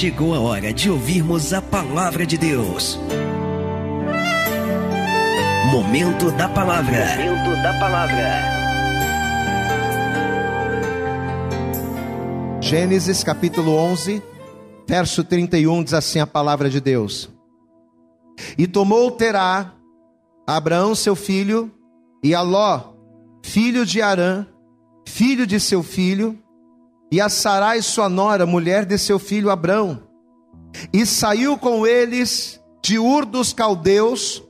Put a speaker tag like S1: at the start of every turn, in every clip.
S1: chegou a hora de ouvirmos a palavra de Deus. Momento da palavra. Momento da palavra.
S2: Gênesis capítulo 11, verso 31 diz assim a palavra de Deus: E tomou Terá, Abraão seu filho, e a Ló, filho de Arã, filho de seu filho, e a Sarai sua nora, mulher de seu filho Abrão, e saiu com eles de Ur dos Caldeus,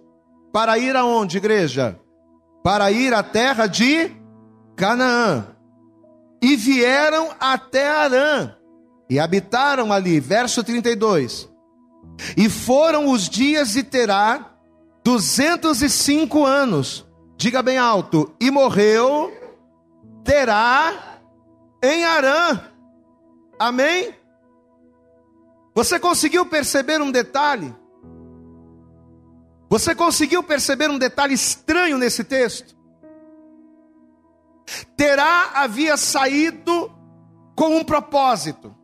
S2: para ir aonde, igreja? Para ir à terra de Canaã. E vieram até Arã, e habitaram ali, verso 32. E foram os dias de Terá, 205 anos, diga bem alto, e morreu Terá em Arã. Amém? Você conseguiu perceber um detalhe? Você conseguiu perceber um detalhe estranho nesse texto? Terá havia saído com um propósito.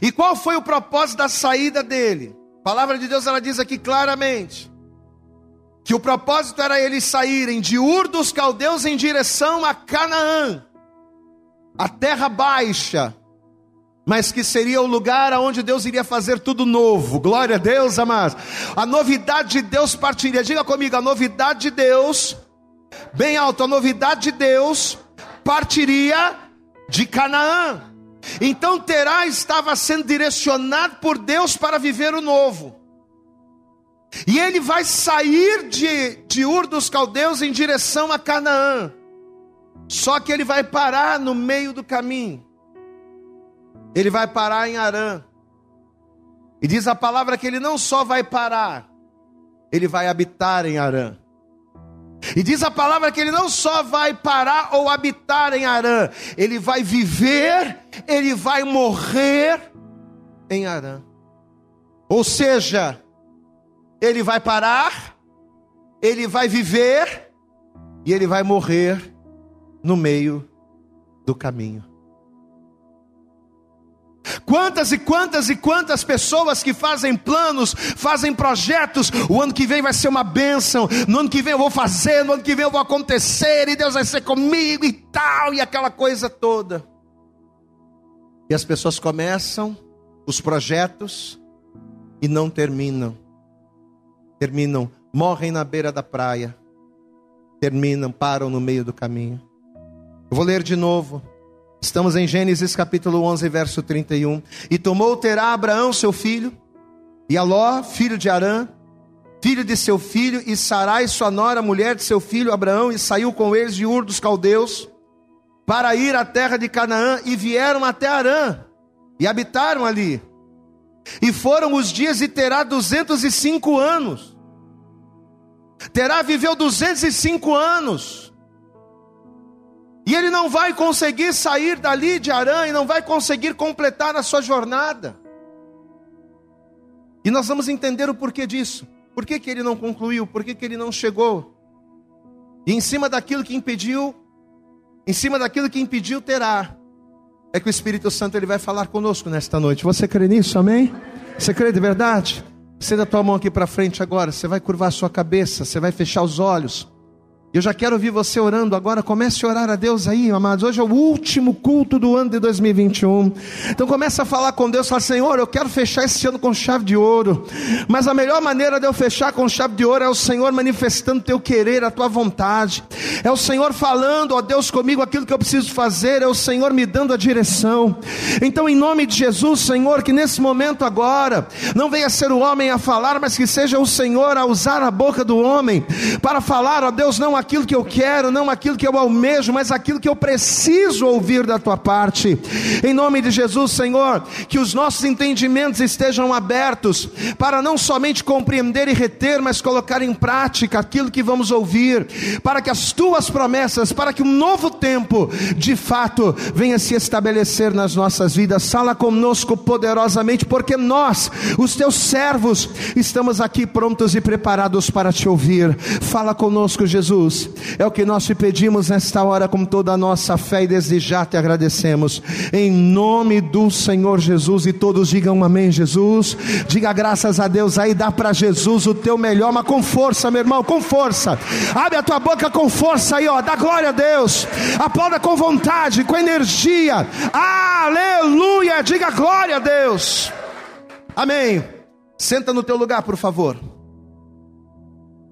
S2: E qual foi o propósito da saída dele? A palavra de Deus ela diz aqui claramente que o propósito era eles saírem de Ur dos Caldeus em direção a Canaã a terra baixa, mas que seria o lugar aonde Deus iria fazer tudo novo. Glória a Deus, amados. A novidade de Deus partiria. Diga comigo, a novidade de Deus, bem alto, a novidade de Deus partiria de Canaã. Então Terá estava sendo direcionado por Deus para viver o novo. E ele vai sair de, de Ur dos Caldeus em direção a Canaã. Só que ele vai parar no meio do caminho. Ele vai parar em Arã. E diz a palavra que ele não só vai parar, ele vai habitar em Arã. E diz a palavra que ele não só vai parar ou habitar em Arã, ele vai viver, ele vai morrer em Arã. Ou seja, ele vai parar, ele vai viver e ele vai morrer no meio do caminho. Quantas e quantas e quantas pessoas que fazem planos, fazem projetos, o ano que vem vai ser uma bênção, no ano que vem eu vou fazer, no ano que vem eu vou acontecer, e Deus vai ser comigo e tal, e aquela coisa toda. E as pessoas começam os projetos e não terminam. Terminam, morrem na beira da praia, terminam, param no meio do caminho. Eu vou ler de novo. Estamos em Gênesis capítulo 11, verso 31. E tomou Terá Abraão, seu filho, e Aló, filho de Arã, filho de seu filho, e Sarai, sua nora, mulher de seu filho Abraão, e saiu com eles de Ur dos Caldeus, para ir à terra de Canaã, e vieram até Arã, e habitaram ali. E foram os dias de Terá 205 anos. Terá viveu 205 anos. E ele não vai conseguir sair dali de Arã e não vai conseguir completar a sua jornada. E nós vamos entender o porquê disso. Por que, que ele não concluiu? Por que, que ele não chegou? E em cima daquilo que impediu, em cima daquilo que impediu terá, é que o Espírito Santo ele vai falar conosco nesta noite. Você crê nisso, amém? Você crê de verdade? Você a tua mão aqui para frente agora, você vai curvar a sua cabeça, você vai fechar os olhos. Eu já quero ouvir você orando agora. Comece a orar a Deus aí, amados. Hoje é o último culto do ano de 2021. Então comece a falar com Deus. Fala, Senhor, eu quero fechar esse ano com chave de ouro. Mas a melhor maneira de eu fechar com chave de ouro é o Senhor manifestando teu querer, a tua vontade. É o Senhor falando, ó Deus, comigo aquilo que eu preciso fazer. É o Senhor me dando a direção. Então, em nome de Jesus, Senhor, que nesse momento agora não venha ser o homem a falar, mas que seja o Senhor a usar a boca do homem para falar, ó Deus, não aquilo que eu quero, não aquilo que eu almejo, mas aquilo que eu preciso ouvir da tua parte. Em nome de Jesus, Senhor, que os nossos entendimentos estejam abertos para não somente compreender e reter, mas colocar em prática aquilo que vamos ouvir, para que as tuas promessas, para que um novo tempo de fato venha se estabelecer nas nossas vidas. Fala conosco poderosamente, porque nós, os teus servos, estamos aqui prontos e preparados para te ouvir. Fala conosco, Jesus Jesus. É o que nós te pedimos nesta hora com toda a nossa fé e desde já te agradecemos. Em nome do Senhor Jesus e todos digam amém, Jesus. Diga graças a Deus aí, dá para Jesus o teu melhor, mas com força, meu irmão, com força. Abre a tua boca com força aí, ó. Dá glória a Deus. Aplauda com vontade, com energia. Aleluia! Diga glória a Deus. Amém. Senta no teu lugar, por favor.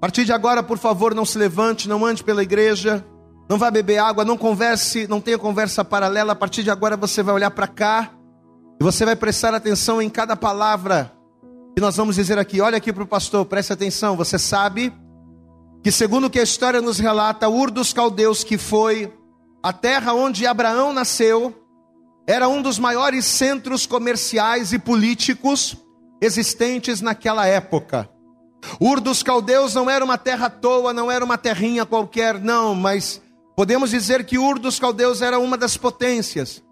S2: A partir de agora, por favor, não se levante, não ande pela igreja, não vá beber água, não converse, não tenha conversa paralela. A partir de agora você vai olhar para cá e você vai prestar atenção em cada palavra que nós vamos dizer aqui. Olha aqui para o pastor, preste atenção. Você sabe que, segundo o que a história nos relata, Ur dos Caldeus, que foi a terra onde Abraão nasceu, era um dos maiores centros comerciais e políticos existentes naquela época. Ur dos Caldeus não era uma terra à toa, não era uma terrinha qualquer, não, mas podemos dizer que Ur dos Caldeus era uma das potências.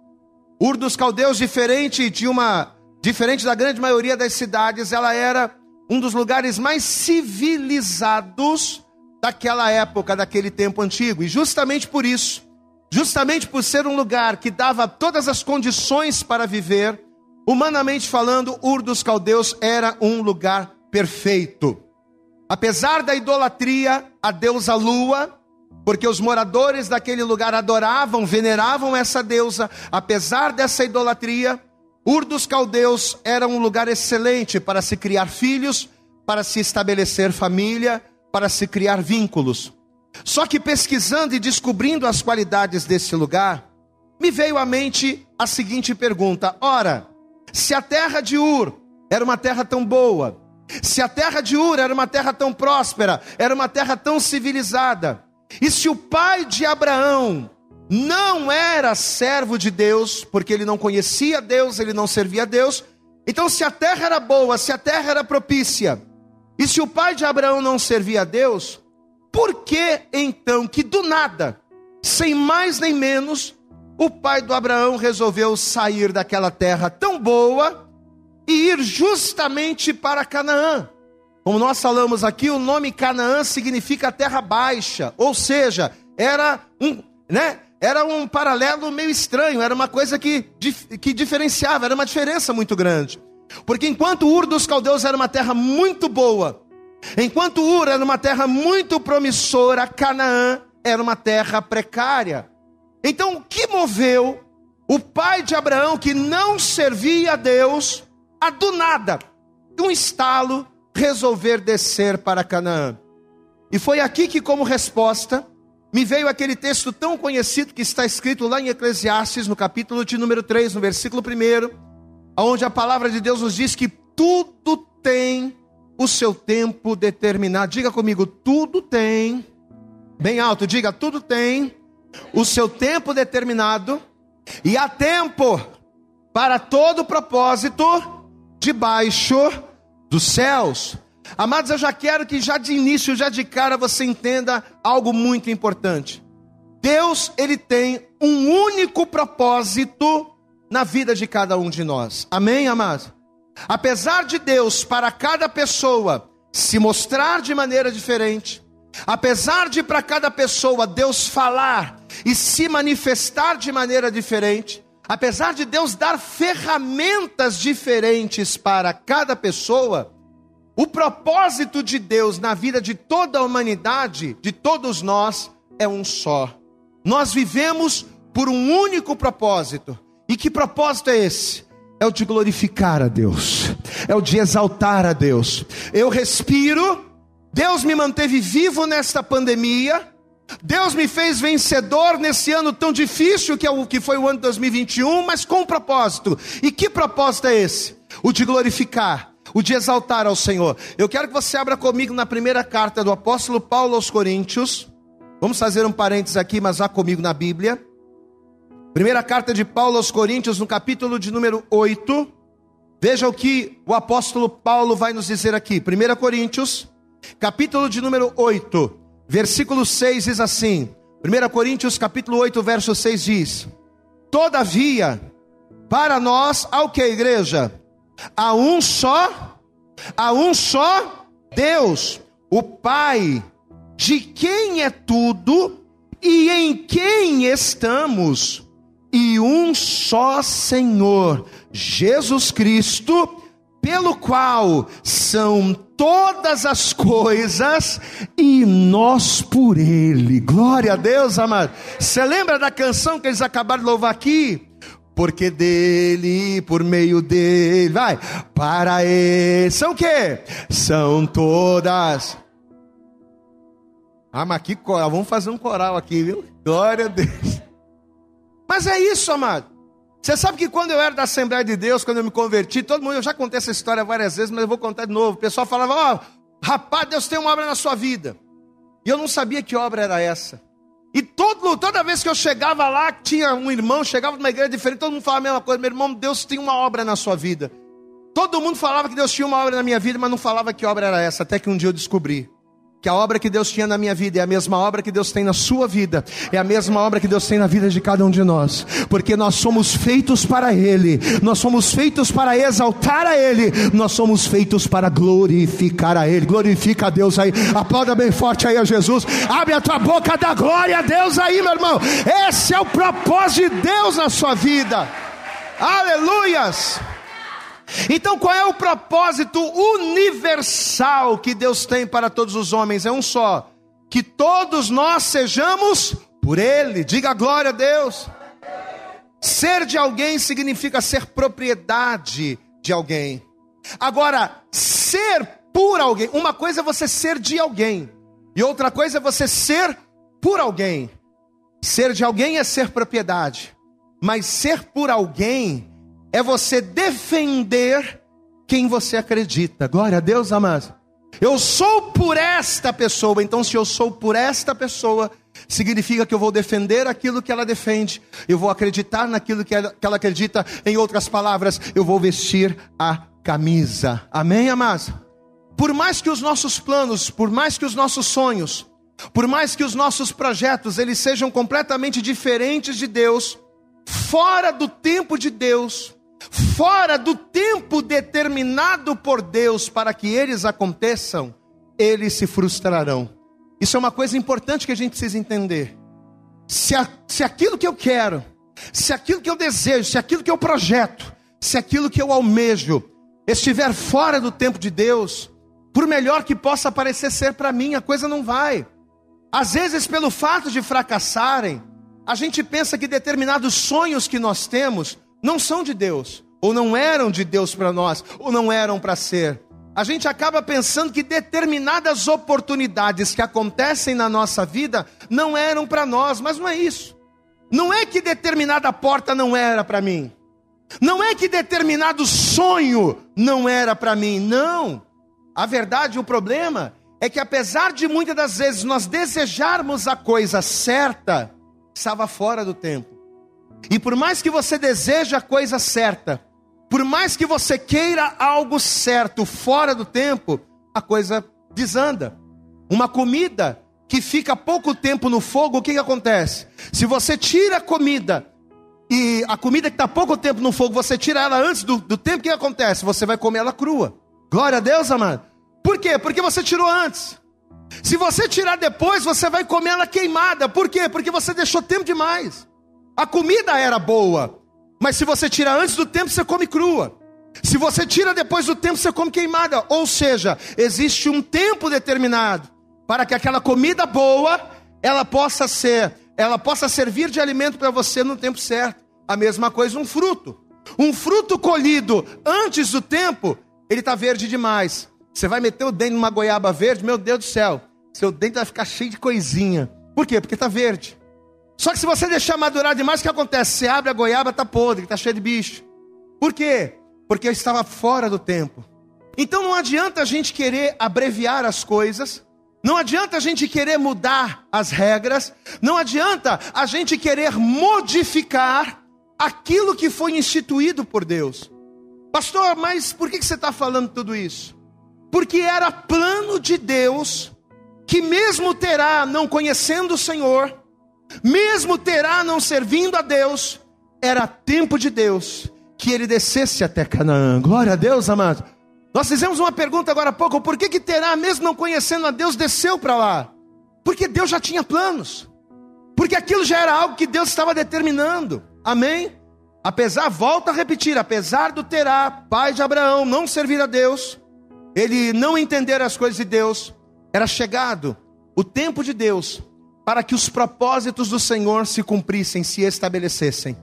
S2: Ur dos Caldeus, diferente de uma, diferente da grande maioria das cidades, ela era um dos lugares mais civilizados daquela época, daquele tempo antigo. E justamente por isso, justamente por ser um lugar que dava todas as condições para viver, Humanamente falando, Ur dos Caldeus era um lugar perfeito. Apesar da idolatria a deusa Lua, porque os moradores daquele lugar adoravam, veneravam essa deusa, apesar dessa idolatria, Ur dos Caldeus era um lugar excelente para se criar filhos, para se estabelecer família, para se criar vínculos. Só que pesquisando e descobrindo as qualidades desse lugar, me veio à mente a seguinte pergunta: ora, se a terra de Ur era uma terra tão boa, se a terra de Ur era uma terra tão próspera, era uma terra tão civilizada, e se o pai de Abraão não era servo de Deus, porque ele não conhecia Deus, ele não servia a Deus, então se a terra era boa, se a terra era propícia, e se o pai de Abraão não servia a Deus, por que então que do nada, sem mais nem menos, o pai do Abraão resolveu sair daquela terra tão boa e ir justamente para Canaã. Como nós falamos aqui, o nome Canaã significa terra baixa, ou seja, era um, né, era um paralelo meio estranho, era uma coisa que, que diferenciava, era uma diferença muito grande. Porque enquanto Ur dos Caldeus era uma terra muito boa, enquanto Ur era uma terra muito promissora, Canaã era uma terra precária. Então, o que moveu o pai de Abraão, que não servia a Deus, a do nada, um estalo, resolver descer para Canaã? E foi aqui que, como resposta, me veio aquele texto tão conhecido que está escrito lá em Eclesiastes, no capítulo de número 3, no versículo 1, onde a palavra de Deus nos diz que tudo tem o seu tempo determinado. Diga comigo, tudo tem, bem alto, diga, tudo tem o seu tempo determinado, e há tempo para todo propósito debaixo dos céus. Amados, eu já quero que já de início, já de cara, você entenda algo muito importante. Deus, ele tem um único propósito na vida de cada um de nós. Amém, amados? Apesar de Deus, para cada pessoa, se mostrar de maneira diferente, apesar de para cada pessoa Deus falar e se manifestar de maneira diferente, apesar de Deus dar ferramentas diferentes para cada pessoa, o propósito de Deus na vida de toda a humanidade, de todos nós, é um só. Nós vivemos por um único propósito. E que propósito é esse? É o de glorificar a Deus, é o de exaltar a Deus. Eu respiro, Deus me manteve vivo nesta pandemia, Deus me fez vencedor nesse ano tão difícil que é o que foi o ano de 2021, mas com um propósito. E que propósito é esse? O de glorificar, o de exaltar ao Senhor. Eu quero que você abra comigo na primeira carta do apóstolo Paulo aos Coríntios. Vamos fazer um parênteses aqui, mas vá comigo na Bíblia. Primeira carta de Paulo aos Coríntios, no capítulo de número 8. Veja o que o apóstolo Paulo vai nos dizer aqui. 1 Coríntios, capítulo de número 8 Versículo 6 diz assim: 1 Coríntios capítulo 8, verso 6 diz: Todavia, para nós, ao que a igreja? Há um só, há um só Deus, o Pai de quem é tudo e em quem estamos, e um só Senhor, Jesus Cristo, pelo qual são todas as coisas e nós por Ele. Glória a Deus, amado. Você lembra da canção que eles acabaram de louvar aqui? Porque dele, por meio dele, vai, para ele. São o quê? São todas. Ah, mas que coral, vamos fazer um coral aqui, viu? Glória a Deus. Mas é isso, amado. Você sabe que quando eu era da Assembleia de Deus, quando eu me converti, todo mundo, eu já contei essa história várias vezes, mas eu vou contar de novo. O pessoal falava: Ó, oh, rapaz, Deus tem uma obra na sua vida. E eu não sabia que obra era essa. E todo, toda vez que eu chegava lá, tinha um irmão, chegava de uma igreja diferente, todo mundo falava a mesma coisa: meu irmão, Deus tem uma obra na sua vida. Todo mundo falava que Deus tinha uma obra na minha vida, mas não falava que obra era essa, até que um dia eu descobri que a obra que Deus tinha na minha vida é a mesma obra que Deus tem na sua vida, é a mesma obra que Deus tem na vida de cada um de nós, porque nós somos feitos para Ele, nós somos feitos para exaltar a Ele, nós somos feitos para glorificar a Ele. Glorifica a Deus aí, aplauda bem forte aí a Jesus, abre a tua boca, dá glória a Deus aí, meu irmão. Esse é o propósito de Deus na sua vida, aleluias. Então, qual é o propósito universal que Deus tem para todos os homens? É um só: que todos nós sejamos por Ele. Diga glória a Deus. Ser de alguém significa ser propriedade de alguém. Agora, ser por alguém, uma coisa é você ser de alguém, e outra coisa é você ser por alguém. Ser de alguém é ser propriedade, mas ser por alguém é você defender quem você acredita. Glória a Deus, amados. Eu sou por esta pessoa, então se eu sou por esta pessoa, significa que eu vou defender aquilo que ela defende, eu vou acreditar naquilo que ela, que ela acredita, em outras palavras, eu vou vestir a camisa. Amém, amados? Por mais que os nossos planos, por mais que os nossos sonhos, por mais que os nossos projetos eles sejam completamente diferentes de Deus, fora do tempo de Deus, fora do tempo determinado por Deus para que eles aconteçam, eles se frustrarão. Isso é uma coisa importante que a gente precisa entender. Se, a, se aquilo que eu quero, se aquilo que eu desejo, se aquilo que eu projeto, se aquilo que eu almejo estiver fora do tempo de Deus, por melhor que possa parecer ser para mim, a coisa não vai. Às vezes, pelo fato de fracassarem, a gente pensa que determinados sonhos que nós temos não são de Deus, ou não eram de Deus para nós, ou não eram para ser. A gente acaba pensando que determinadas oportunidades que acontecem na nossa vida não eram para nós, mas não é isso. Não é que determinada porta não era para mim. Não é que determinado sonho não era para mim, não. A verdade, o problema é que apesar de muitas das vezes nós desejarmos a coisa certa, estava fora do tempo. E por mais que você deseje a coisa certa, por mais que você queira algo certo fora do tempo, a coisa desanda. Uma comida que fica pouco tempo no fogo, o que, que acontece? Se você tira a comida e a comida que está pouco tempo no fogo, você tira ela antes do, do tempo, o que, que acontece? Você vai comer ela crua. Glória a Deus, amado. Por quê? Porque você tirou antes. Se você tirar depois, você vai comer ela queimada. Por quê? Porque você deixou tempo demais. A comida era boa, mas se você tira antes do tempo, você come crua. Se você tira depois do tempo, você come queimada. Ou seja, existe um tempo determinado para que aquela comida boa ela possa ser, ela possa servir de alimento para você no tempo certo. A mesma coisa um fruto. Um fruto colhido antes do tempo, ele está verde demais. Você vai meter o dente numa goiaba verde, meu Deus do céu, seu dente vai ficar cheio de coisinha. Por quê? Porque está verde. Só que se você deixar madurar demais, o que acontece? Você abre a goiaba, está podre, está cheio de bicho. Por quê? Porque estava fora do tempo. Então não adianta a gente querer abreviar as coisas, não adianta a gente querer mudar as regras, não adianta a gente querer modificar aquilo que foi instituído por Deus. Pastor, mas por que você está falando tudo isso? Porque era plano de Deus que, mesmo terá não conhecendo o Senhor, mesmo Terá não servindo a Deus, era tempo de Deus que ele descesse até Canaã. Glória a Deus, amado. Nós fizemos uma pergunta agora há pouco: por que, que Terá, mesmo não conhecendo a Deus, desceu para lá? Porque Deus já tinha planos. Porque aquilo já era algo que Deus estava determinando. Amém? Apesar, volta a repetir, apesar do Terá, pai de Abraão, não servir a Deus, ele não entender as coisas de Deus, era chegado o tempo de Deus para que os propósitos do Senhor se cumprissem, se estabelecessem.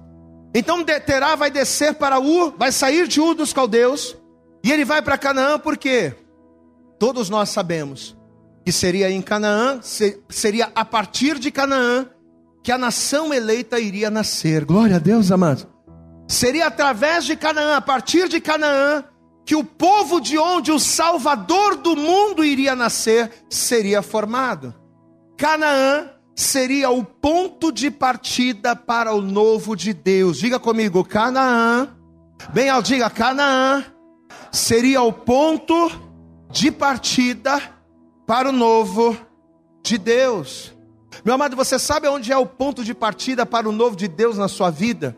S2: Então Terá vai descer para Ur, vai sair de Ur dos caldeus, e ele vai para Canaã, porque todos nós sabemos que seria em Canaã, seria a partir de Canaã que a nação eleita iria nascer. Glória a Deus, amados. Seria através de Canaã, a partir de Canaã, que o povo de onde o Salvador do mundo iria nascer seria formado. Canaã seria o ponto de partida para o novo de Deus. Diga comigo, Canaã. Bem, ao diga Canaã seria o ponto de partida para o novo de Deus. Meu amado, você sabe onde é o ponto de partida para o novo de Deus na sua vida?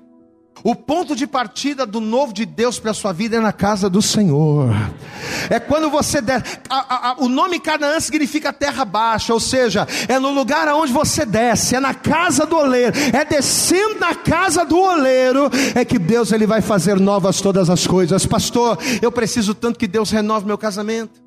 S2: O ponto de partida do novo de Deus para a sua vida é na casa do Senhor. É quando você der. A, a, a, o nome Canaã significa terra baixa, ou seja, é no lugar aonde você desce, é na casa do oleiro, é descendo na casa do oleiro, é que Deus ele vai fazer novas todas as coisas. Pastor, eu preciso tanto que Deus renove meu casamento.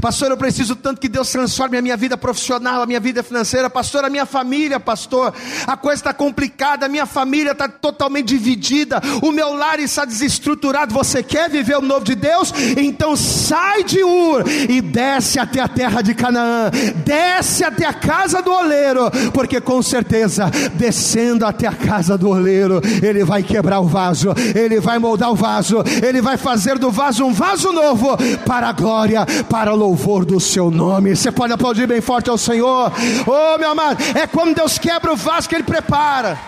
S2: Pastor, eu preciso tanto que Deus transforme a minha vida profissional, a minha vida financeira. Pastor, a minha família, pastor, a coisa está complicada, a minha família está totalmente dividida, o meu lar está desestruturado. Você quer viver o novo de Deus? Então sai de Ur e desce até a terra de Canaã, desce até a casa do oleiro, porque com certeza, descendo até a casa do oleiro, ele vai quebrar o vaso, ele vai moldar o vaso, ele vai fazer do vaso um vaso novo para a glória, para para louvor do seu nome. Você pode aplaudir bem forte ao Senhor. Oh, meu amado, é quando Deus quebra o vaso que Ele prepara.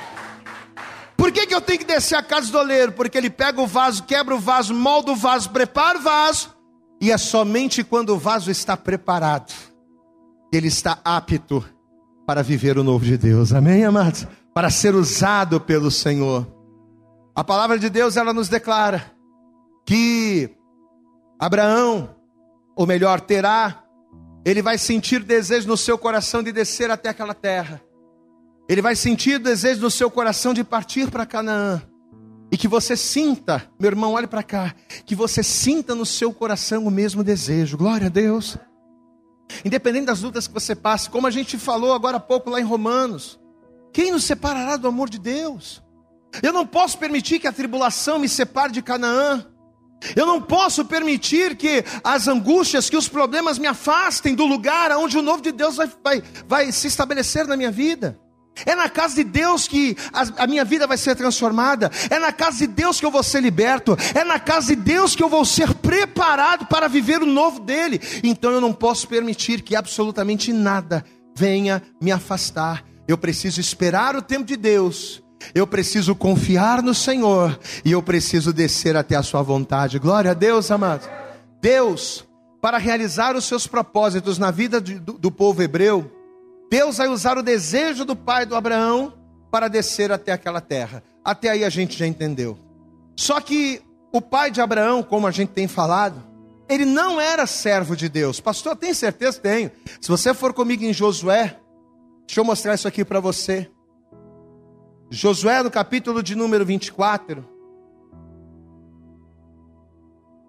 S2: Por que, que eu tenho que descer a casa do oleiro? Porque ele pega o vaso, quebra o vaso, molda o vaso, prepara o vaso, e é somente quando o vaso está preparado, que ele está apto para viver o novo de Deus. Amém, amados? Para ser usado pelo Senhor. A palavra de Deus ela nos declara que Abraão ou melhor, terá, ele vai sentir desejo no seu coração de descer até aquela terra. Ele vai sentir desejo no seu coração de partir para Canaã. E que você sinta, meu irmão, olhe para cá, que você sinta no seu coração o mesmo desejo. Glória a Deus. Independente das lutas que você passe, como a gente falou agora há pouco lá em Romanos, quem nos separará do amor de Deus? Eu não posso permitir que a tribulação me separe de Canaã. Eu não posso permitir que as angústias, que os problemas me afastem do lugar onde o novo de Deus vai, vai, vai se estabelecer na minha vida. É na casa de Deus que a, a, minha vida vai ser transformada. É na casa de Deus que eu vou ser liberto. É na casa de Deus que eu vou ser preparado para viver o novo dele. Então eu não posso permitir que absolutamente nada venha me afastar. Eu preciso esperar o tempo de Deus eu preciso confiar no Senhor e eu preciso descer até a Sua vontade. Glória a Deus, amados. Deus, para realizar os seus propósitos na vida do, do povo hebreu, Deus vai usar o desejo do pai do Abraão para descer até aquela terra. Até aí a gente já entendeu. Só que o pai de Abraão, como a gente tem falado, ele não era servo de Deus. Pastor, tem certeza? Tenho. Se você for comigo em Josué, deixa eu mostrar isso aqui para você. Josué, no capítulo de número 24,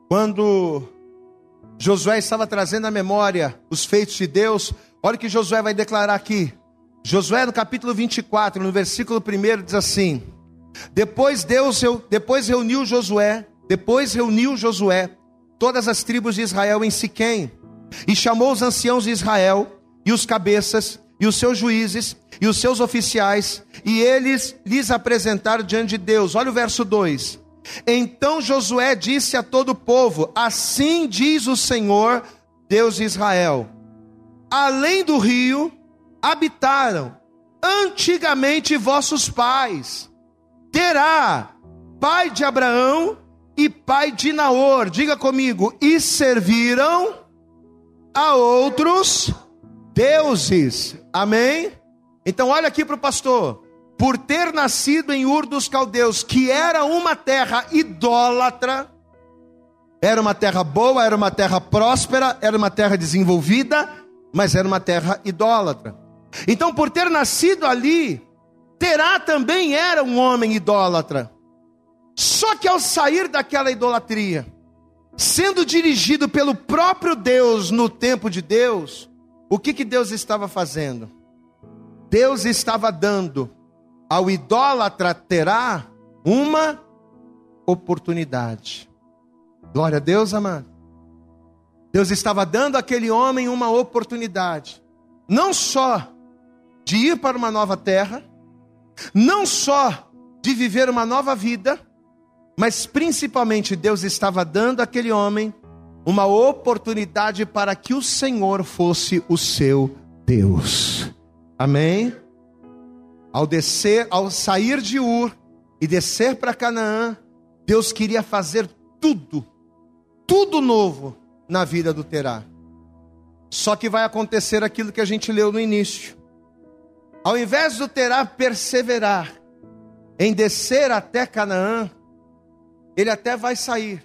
S2: quando Josué estava trazendo à memória os feitos de Deus, olha o que Josué vai declarar aqui. Josué, no capítulo 24, no versículo 1, diz assim: Depois Deus depois reuniu Josué, depois reuniu Josué todas as tribos de Israel em Siquém, e chamou os anciãos de Israel e os cabeças e os seus juízes e os seus oficiais, e eles lhes apresentaram diante de Deus. Olha o verso 2. Então Josué disse a todo o povo: Assim diz o Senhor, Deus de Israel: Além do rio habitaram antigamente vossos pais. Terá pai de Abraão e pai de Naor. Diga comigo, e serviram a outros deuses. Amém? Então olha aqui para o pastor. Por ter nascido em Ur dos Caldeus, que era uma terra idólatra, era uma terra boa, era uma terra próspera, era uma terra desenvolvida, mas era uma terra idólatra. Então, por ter nascido ali, Terá também era um homem idólatra. Só que ao sair daquela idolatria, sendo dirigido pelo próprio Deus no tempo de Deus, o que, que Deus estava fazendo? Deus estava dando ao idólatra Terá uma oportunidade. Glória a Deus, amado. Deus estava dando àquele homem uma oportunidade, não só de ir para uma nova terra, não só de viver uma nova vida, mas principalmente Deus estava dando àquele homem uma oportunidade para que o Senhor fosse o seu Deus. Amém? Ao descer, ao sair de Ur e descer para Canaã, Deus queria fazer tudo, tudo novo na vida do Terá. Só que vai acontecer aquilo que a gente leu no início. Ao invés do Terá perseverar em descer até Canaã, ele até vai sair,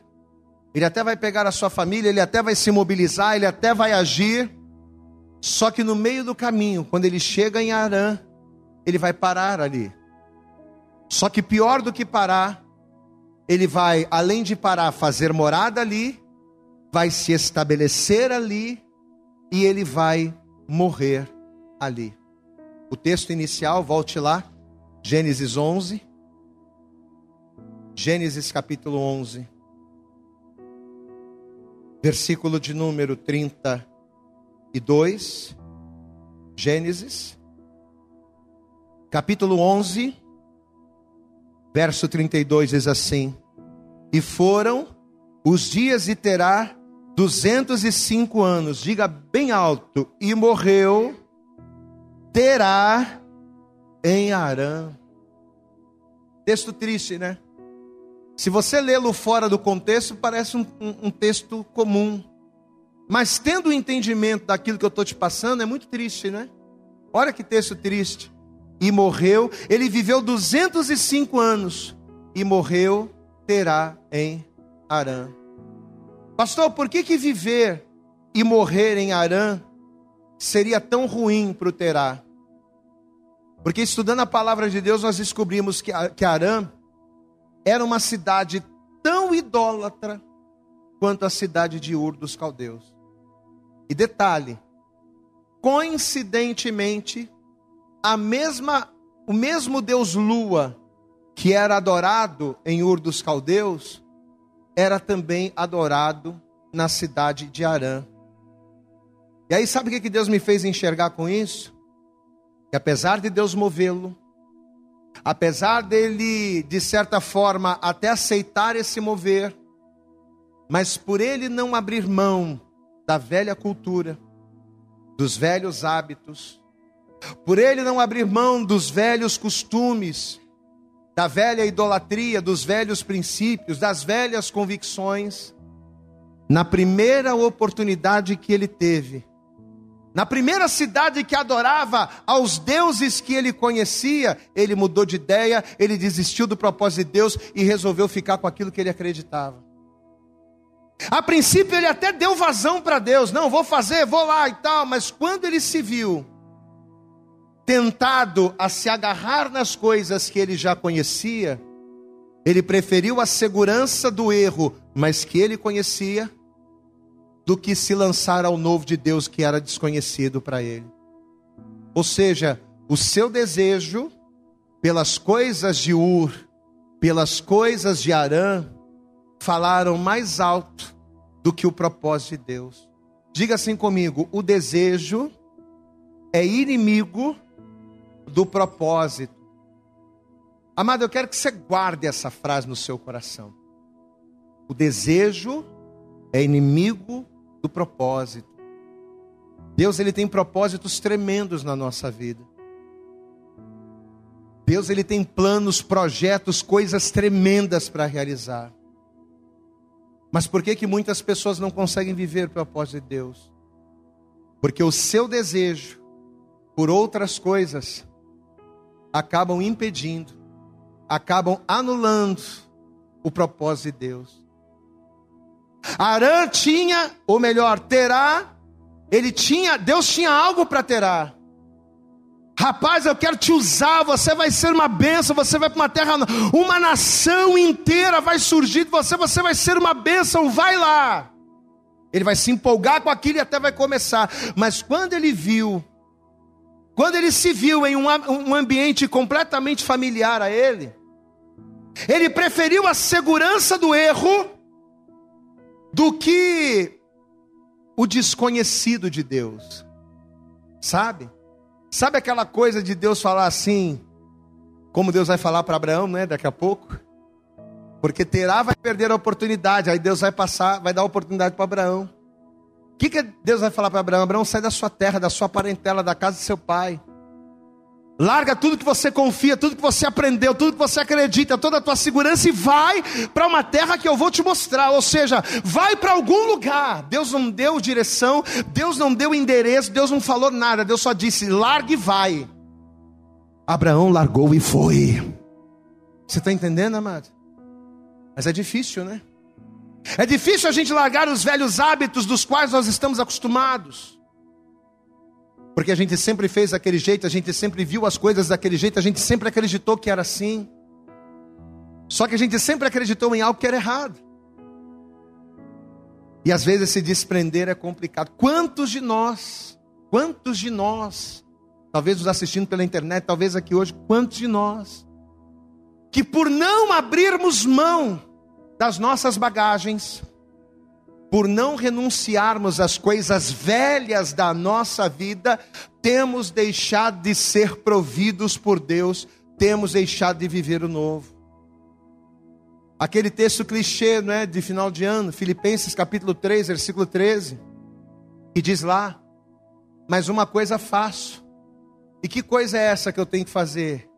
S2: ele até vai pegar a sua família, ele até vai se mobilizar, ele até vai agir. Só que no meio do caminho, quando ele chega em Arã, ele vai parar ali. Só que pior do que parar, ele vai, além de parar, fazer morada ali, vai se estabelecer ali e ele vai morrer ali. O texto inicial, volte lá, Gênesis 11. Gênesis capítulo 11, versículo de número 32. Gênesis, capítulo 11, verso 32 diz assim: E foram os dias de Terá 205 anos, diga bem alto, e morreu terá em Arã. Texto triste, né? Se você lê-lo fora do contexto, parece um, um, texto comum. Mas tendo o entendimento daquilo que eu estou te passando, é muito triste, né? Olha que texto triste. E morreu, ele viveu 205 anos, e morreu, terá em Arã. Pastor, por que, que viver e morrer em Arã seria tão ruim para o Terá? Porque estudando a palavra de Deus, nós descobrimos que, que Arã era uma cidade tão idólatra quanto a cidade de Ur dos Caldeus. E detalhe, coincidentemente, a mesma, o mesmo Deus Lua que era adorado em Ur dos Caldeus, era também adorado na cidade de Arã. E aí, sabe o que Deus me fez enxergar com isso? que apesar de Deus movê-lo, apesar dele, de certa forma, até aceitar esse mover, mas por ele não abrir mão da velha cultura, dos velhos hábitos, por ele não abrir mão dos velhos costumes, da velha idolatria, dos velhos princípios, das velhas convicções, na primeira oportunidade que ele teve, na primeira cidade que adorava aos deuses que ele conhecia, ele mudou de ideia, ele desistiu do propósito de Deus e resolveu ficar com aquilo que ele acreditava. A princípio ele até deu vazão para Deus, não, vou fazer, vou lá e tal, mas quando ele se viu tentado a se agarrar nas coisas que ele já conhecia, ele preferiu a segurança do erro, mas que ele conhecia, do que se lançar ao novo de Deus que era desconhecido para ele. Ou seja, o seu desejo pelas coisas de Ur, pelas coisas de Arã, falaram mais alto do que o propósito de Deus. Diga assim comigo: o desejo é inimigo do propósito. Amado, eu quero que você guarde essa frase no seu coração. O desejo é inimigo do propósito. Deus ele tem propósitos tremendos na nossa vida. Deus ele tem planos, projetos, coisas tremendas para realizar. Mas por que que muitas pessoas não conseguem viver o propósito de Deus? Porque o seu desejo por outras coisas acabam impedindo, acabam anulando o propósito de Deus. Arã tinha, ou melhor, Terá, ele tinha, Deus tinha algo para Terá. Rapaz, eu quero te usar, você vai ser uma bênção, você vai para uma terra, uma nação inteira vai surgir de você, você vai ser uma bênção, vai lá. Ele vai se empolgar com aquilo e até vai começar. Mas quando ele viu, quando ele se viu em um, um ambiente completamente familiar a ele, ele preferiu a segurança do erro do que o desconhecido de Deus. Sabe? Sabe aquela coisa de Deus falar assim, como Deus vai falar para Abraão, né, daqui a pouco? Porque Terá vai perder a oportunidade, aí Deus vai passar, vai dar a oportunidade para Abraão. O que, que Deus vai falar para Abraão? Abraão, sai da sua terra, da sua parentela, da casa de seu pai. Larga tudo que você confia, tudo que você aprendeu, tudo que você acredita, toda a tua segurança e vai para uma terra que eu vou te mostrar. Ou seja, vai para algum lugar. Deus não deu direção, Deus não deu endereço, Deus não falou nada. Deus só disse: larga e vai. Abraão largou e foi. Você está entendendo, amado? Mas é difícil, né? É difícil a gente largar os velhos hábitos dos quais nós estamos acostumados. Porque a gente sempre fez daquele jeito, a gente sempre viu as coisas daquele jeito, a gente sempre acreditou que era assim. Só que a gente sempre acreditou em algo que era errado. E às vezes se desprender é complicado. Quantos de nós, quantos de nós, talvez nos assistindo pela internet, talvez aqui hoje, quantos de nós, que por não abrirmos mão das nossas bagagens, por não renunciarmos às coisas velhas da nossa vida, temos deixado de ser providos por Deus, temos deixado de viver o novo. Aquele texto clichê, não é, de final de ano, Filipenses capítulo 3, versículo 13, que diz lá: "Mas uma coisa faço. E que coisa é essa que eu tenho que fazer?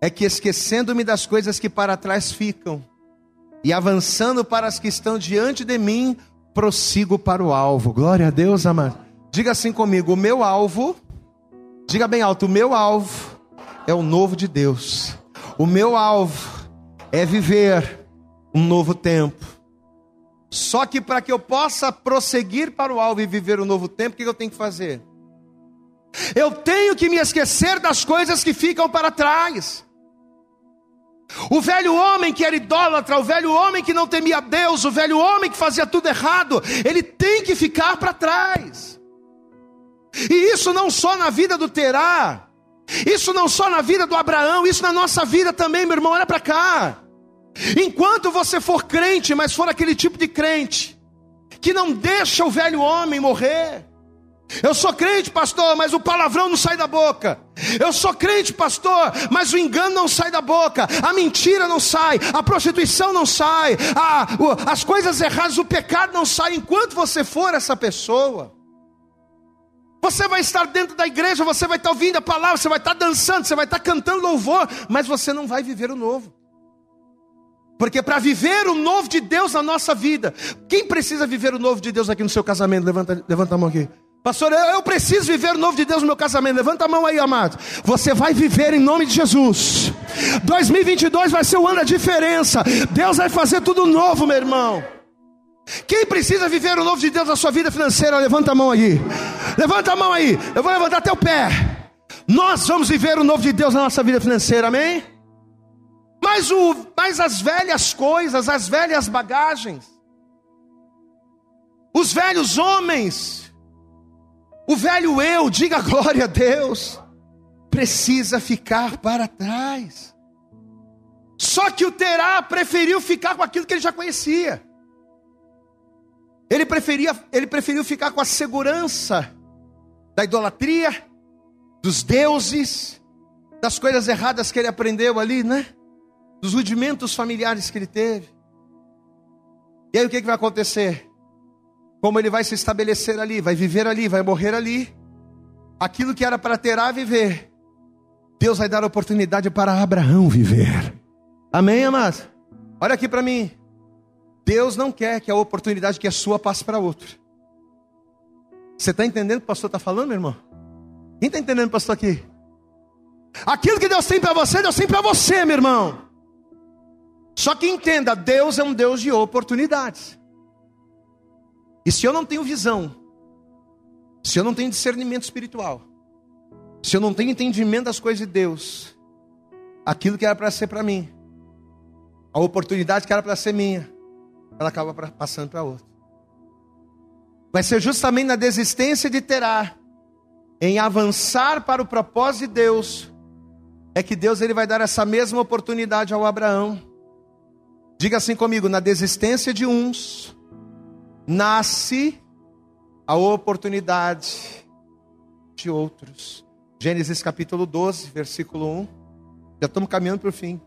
S2: É que esquecendo-me das coisas que para trás ficam, e avançando para as que estão diante de mim, prossigo para o alvo. Glória a Deus, amado. Diga assim comigo: o meu alvo, diga bem alto, o meu alvo é o novo de Deus. O meu alvo é viver um novo tempo. Só que para que eu possa prosseguir para o alvo e viver um novo tempo, o que eu tenho que fazer? Eu tenho que me esquecer das coisas que ficam para trás. O velho homem que era idólatra, o velho homem que não temia Deus, o velho homem que fazia tudo errado, ele tem que ficar para trás. E isso não só na vida do Terá, isso não só na vida do Abraão, isso na nossa vida também, meu irmão, olha para cá. Enquanto você for crente, mas for aquele tipo de crente que não deixa o velho homem morrer, eu sou crente, pastor, mas o palavrão não sai da boca. Eu sou crente, pastor, mas o engano não sai da boca. A mentira não sai, a prostituição não sai, a, as coisas erradas, o pecado não sai. Enquanto você for essa pessoa, você vai estar dentro da igreja, você vai estar ouvindo a palavra, você vai estar dançando, você vai estar cantando louvor, mas você não vai viver o novo. Porque para viver o novo de Deus na nossa vida, quem precisa viver o novo de Deus aqui no seu casamento? Levanta, levanta a mão aqui. Pastor, eu preciso viver o novo de Deus no meu casamento. Levanta a mão aí, amado. Você vai viver em nome de Jesus. 2022 vai ser o ano da diferença. Deus vai fazer tudo novo, meu irmão. Quem precisa viver o novo de Deus na sua vida financeira, levanta a mão aí. Levanta a mão aí. Eu vou levantar até o pé. Nós vamos viver o novo de Deus na nossa vida financeira, amém? Mas, o, mas as velhas coisas, as velhas bagagens, os velhos homens, o velho eu, diga glória a Deus, precisa ficar para trás. Só que o Terá preferiu ficar com aquilo que ele já conhecia. Ele, preferia, ele preferiu ficar com a segurança da idolatria, dos deuses, das coisas erradas que ele aprendeu ali, né? Dos rudimentos familiares que ele teve. E aí o que, que vai acontecer? Como ele vai se estabelecer ali, vai viver ali, vai morrer ali. Aquilo que era para Terá viver, Deus vai dar oportunidade para Abraão viver. Amém, amados? Olha aqui para mim. Deus não quer que a oportunidade que é sua passe para outro. Você está entendendo o que o pastor está falando, meu irmão? Quem está entendendo o pastor aqui? Aquilo que Deus tem para você, Deus tem para você, meu irmão. Só que entenda, Deus é um Deus de oportunidades. E se eu não tenho visão, se eu não tenho discernimento espiritual, se eu não tenho entendimento das coisas de Deus, aquilo que era para ser para mim, a oportunidade que era para ser minha, ela acaba passando para outro. Vai ser justamente na desistência de Terá, em avançar para o propósito de Deus, é que Deus ele vai dar essa mesma oportunidade ao Abraão. Diga assim comigo: na desistência de uns, nasce a oportunidade de outros. Gênesis capítulo 12, versículo 1. Já estamos caminhando para o fim.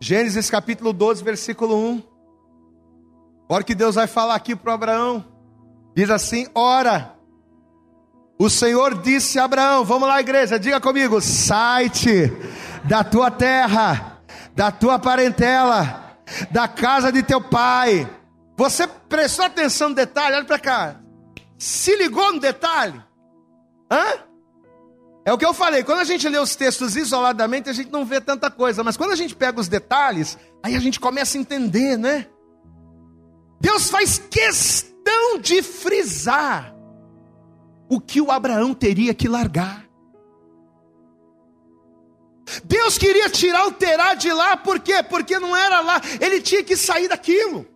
S2: Gênesis capítulo 12, versículo 1. Olha que Deus vai falar aqui para Abraão. Diz assim: Ora, o Senhor disse a Abraão: Vamos lá, igreja, diga comigo: sai-te da tua terra, da tua parentela, da casa de teu pai. Você prestou atenção no detalhe? Olha para cá. Se ligou no detalhe? Hã? É o que eu falei, quando a gente lê os textos isoladamente, a gente não vê tanta coisa, mas quando a gente pega os detalhes, aí a gente começa a entender, né? Deus faz questão de frisar o que o Abraão teria que largar. Deus queria tirar o Terá de lá, por quê? Porque não era lá, ele tinha que sair daquilo.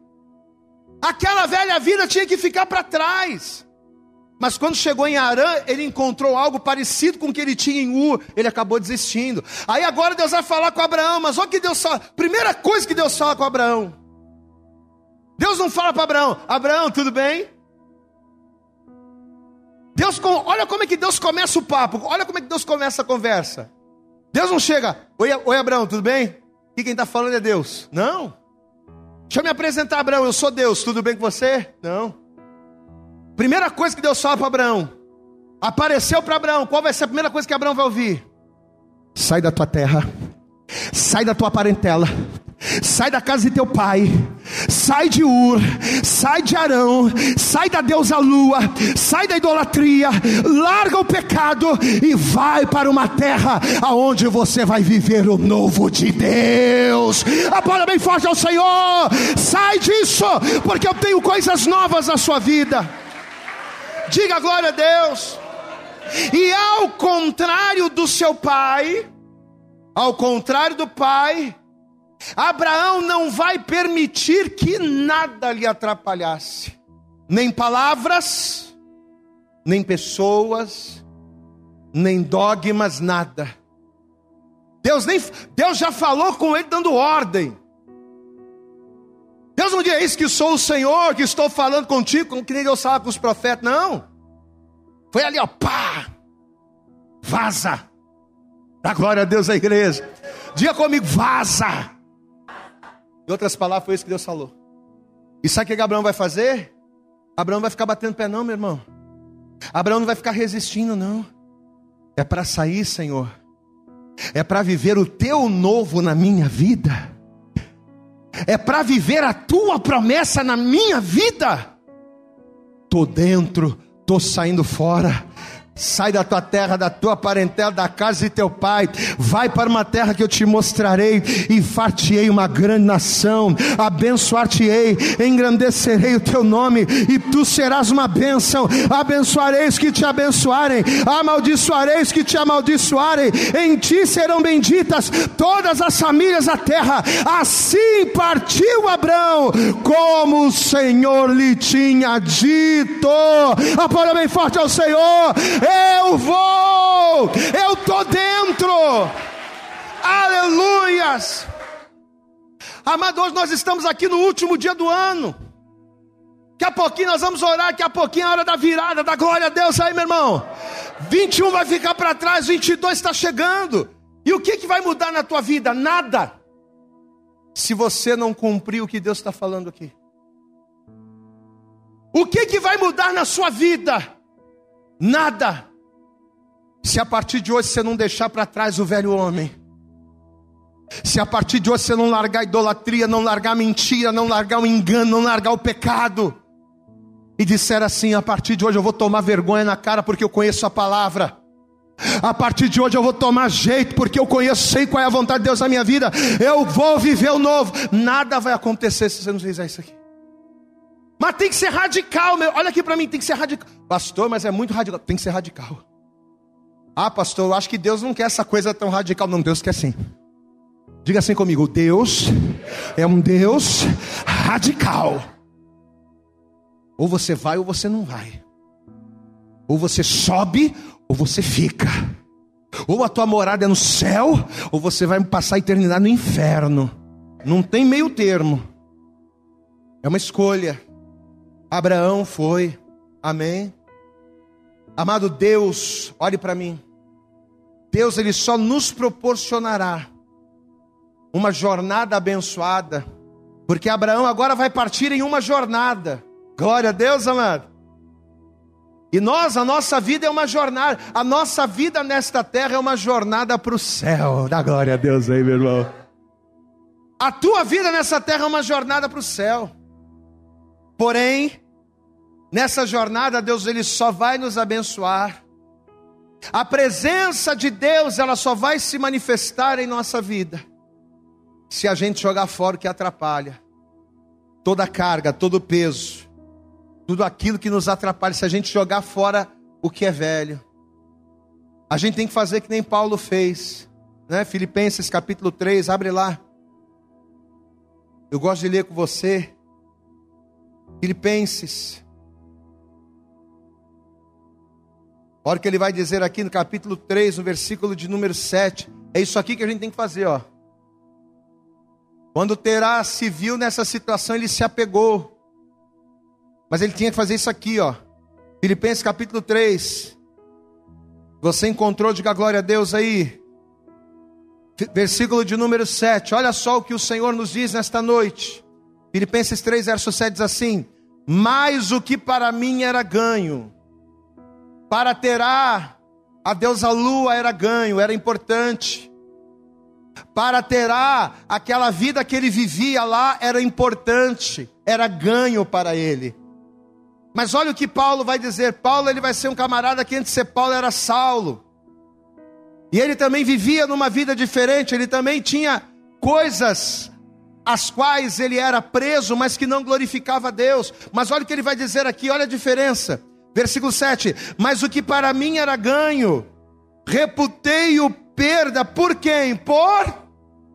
S2: Aquela velha vida tinha que ficar para trás. Mas quando chegou em Arã, ele encontrou algo parecido com o que ele tinha em U, ele acabou desistindo. Aí agora Deus vai falar com Abraão, mas olha que Deus fala, primeira coisa que Deus fala com Abraão. Deus não fala para Abraão, Abraão, tudo bem? Deus, olha como é que Deus começa o papo, olha como é que Deus começa a conversa. Deus não chega, oi, oi Abraão, tudo bem? E quem está falando é Deus. Não. Deixa eu me apresentar, Abraão, eu sou Deus, tudo bem com você? Não. Primeira coisa que Deus fala para Abraão, apareceu para Abraão, qual vai ser a primeira coisa que Abraão vai ouvir? Sai da tua terra, sai da tua parentela, sai da casa de teu pai, sai de Ur, sai de Arão, sai da deusa lua, sai da idolatria, larga o pecado e vai para uma terra aonde você vai viver o novo de Deus. Aplauda bem forte ao Senhor, sai disso, porque eu tenho coisas novas na sua vida. Diga glória a Deus. E ao contrário do seu pai, ao contrário do pai, Abraão não vai permitir que nada lhe atrapalhasse, nem palavras, nem pessoas, nem dogmas, nada. Deus nem Deus já falou com ele dando ordem. Deus não diz que sou o Senhor, que estou falando contigo, que nem Deus fala com os profetas, não. Foi ali, ó, pá, vaza. Dá glória a Deus a igreja. Diga comigo, vaza. Em outras palavras, foi isso que Deus falou. E sabe o que Abraão vai fazer? Abraão vai ficar batendo pé, não, meu irmão. Abraão não vai ficar resistindo, não. É para sair, Senhor. É para viver o teu novo na minha vida é para viver a tua promessa na minha vida. Tô dentro, tô saindo fora. Sai da tua terra, da tua parentela, da casa de teu pai. Vai para uma terra que eu te mostrarei. E fartei uma grande nação. Abençoar-te-ei, engrandecerei o teu nome. E tu serás uma bênção. Abençoareis que te abençoarem. Amaldiçoareis que te amaldiçoarem. Em ti serão benditas todas as famílias da terra. Assim partiu Abraão, como o Senhor lhe tinha dito. Aplauda bem forte ao Senhor eu vou, eu estou dentro. Aleluias. Amados, nós estamos aqui no último dia do ano. Daqui a pouquinho nós vamos orar, daqui a pouquinho é a hora da virada, da glória a Deus aí, meu irmão. 21 vai ficar para trás, 22 está chegando. E o que, que vai mudar na tua vida? Nada. Se você não cumprir o que Deus está falando aqui. O que, que vai mudar na sua vida? Nada. Se a partir de hoje você não deixar para trás o velho homem. Se a partir de hoje você não largar a idolatria, não largar a mentira, não largar o engano, não largar o pecado. E disser assim: a partir de hoje eu vou tomar vergonha na cara porque eu conheço a palavra. A partir de hoje eu vou tomar jeito porque eu conheço, sei qual é a vontade de Deus na minha vida. Eu vou viver o novo. Nada vai acontecer se você não fizer isso aqui. Mas tem que ser radical, meu. Olha aqui para mim, tem que ser radical. Pastor, mas é muito radical. Tem que ser radical. Ah, pastor, eu acho que Deus não quer essa coisa tão radical. Não, Deus quer sim. Diga assim comigo: Deus é um Deus radical. Ou você vai ou você não vai. Ou você sobe ou você fica. Ou a tua morada é no céu, ou você vai passar a eternidade no inferno. Não tem meio termo. É uma escolha. Abraão foi. Amém. Amado Deus, olhe para mim. Deus ele só nos proporcionará uma jornada abençoada, porque Abraão agora vai partir em uma jornada. Glória a Deus, amado. E nós, a nossa vida é uma jornada, a nossa vida nesta terra é uma jornada para o céu. Dá glória a Deus aí, meu irmão. A tua vida nessa terra é uma jornada para o céu. Porém, nessa jornada, Deus ele só vai nos abençoar. A presença de Deus, ela só vai se manifestar em nossa vida se a gente jogar fora o que atrapalha. Toda a carga, todo o peso, tudo aquilo que nos atrapalha, se a gente jogar fora o que é velho. A gente tem que fazer que nem Paulo fez, né? Filipenses capítulo 3, abre lá. Eu gosto de ler com você. Filipenses. Olha o que ele vai dizer aqui no capítulo 3, no versículo de número 7. É isso aqui que a gente tem que fazer, ó. Quando Terá se viu nessa situação, ele se apegou mas ele tinha que fazer isso aqui, ó. Filipenses capítulo 3. Você encontrou, diga glória a Deus aí. Versículo de número 7. Olha só o que o Senhor nos diz nesta noite. Filipenses 3, verso 7 diz assim: Mas o que para mim era ganho, para terá a deusa lua era ganho, era importante. Para terá aquela vida que ele vivia lá era importante, era ganho para ele. Mas olha o que Paulo vai dizer. Paulo ele vai ser um camarada que antes de ser Paulo era Saulo. E ele também vivia numa vida diferente, ele também tinha coisas as quais ele era preso, mas que não glorificava a Deus. Mas olha o que ele vai dizer aqui, olha a diferença. Versículo 7: Mas o que para mim era ganho, reputei-o perda por quem? Por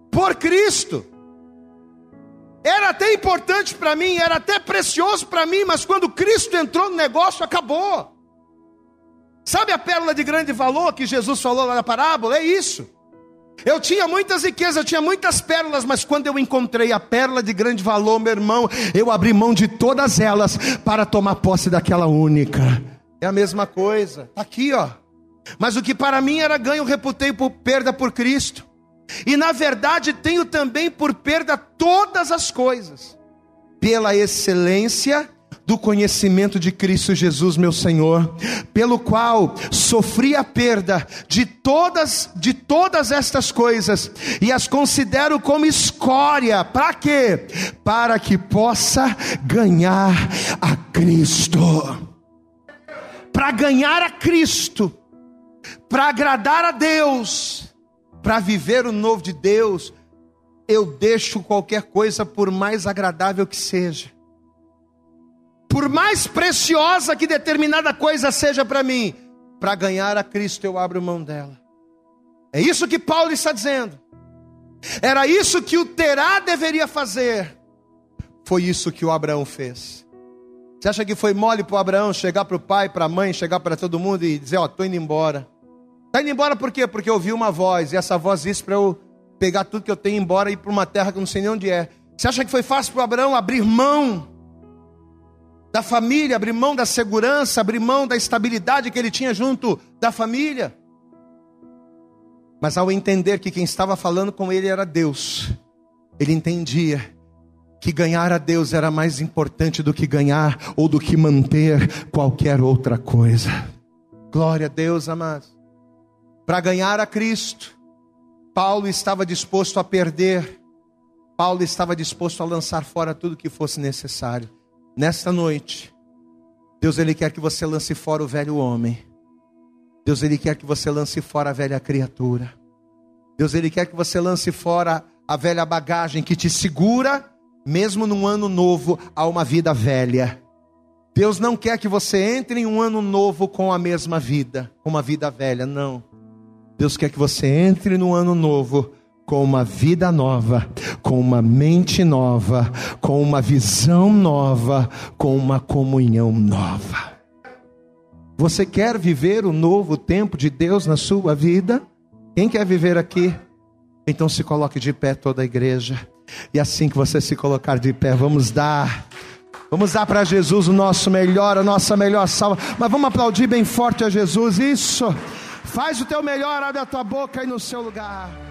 S2: por Cristo. Era até importante para mim, era até precioso para mim, mas quando Cristo entrou no negócio, acabou. Sabe a pérola de grande valor que Jesus falou lá na parábola? É isso. Eu tinha muitas riquezas, eu tinha muitas pérolas, mas quando eu encontrei a pérola de grande valor, meu irmão, eu abri mão de todas elas para tomar posse daquela única. É a mesma coisa. Está aqui, ó. Mas o que para mim era ganho, reputei por perda por Cristo. E na verdade tenho também por perda todas as coisas, pela excelência do conhecimento de Cristo Jesus, meu Senhor, pelo qual sofri a perda de todas de todas estas coisas e as considero como escória, para quê? Para que possa ganhar a Cristo. Para ganhar a Cristo, para agradar a Deus, para viver o novo de Deus, eu deixo qualquer coisa, por mais agradável que seja, por mais preciosa que determinada coisa seja para mim, para ganhar a Cristo eu abro mão dela. É isso que Paulo está dizendo. Era isso que o Terá deveria fazer. Foi isso que o Abraão fez. Você acha que foi mole para o Abraão chegar para o pai, para a mãe, chegar para todo mundo e dizer: Ó, oh, estou indo embora. Está indo embora por quê? Porque eu ouvi uma voz, e essa voz disse para eu pegar tudo que eu tenho embora e ir para uma terra que eu não sei nem onde é. Você acha que foi fácil para Abraão abrir mão da família, abrir mão da segurança, abrir mão da estabilidade que ele tinha junto da família? Mas ao entender que quem estava falando com ele era Deus, ele entendia que ganhar a Deus era mais importante do que ganhar ou do que manter qualquer outra coisa. Glória a Deus, amados. Para ganhar a Cristo, Paulo estava disposto a perder, Paulo estava disposto a lançar fora tudo que fosse necessário. Nesta noite, Deus ele quer que você lance fora o velho homem. Deus ele quer que você lance fora a velha criatura. Deus ele quer que você lance fora a velha bagagem que te segura, mesmo num ano novo, a uma vida velha. Deus não quer que você entre em um ano novo com a mesma vida, com uma vida velha, não. Deus quer que você entre no ano novo com uma vida nova, com uma mente nova, com uma visão nova, com uma comunhão nova. Você quer viver o novo tempo de Deus na sua vida? Quem quer viver aqui? Então se coloque de pé toda a igreja. E assim que você se colocar de pé, vamos dar Vamos dar para Jesus o nosso melhor, a nossa melhor salva. Mas vamos aplaudir bem forte a Jesus. Isso. Faz o teu melhor, abre a tua boca aí no seu lugar.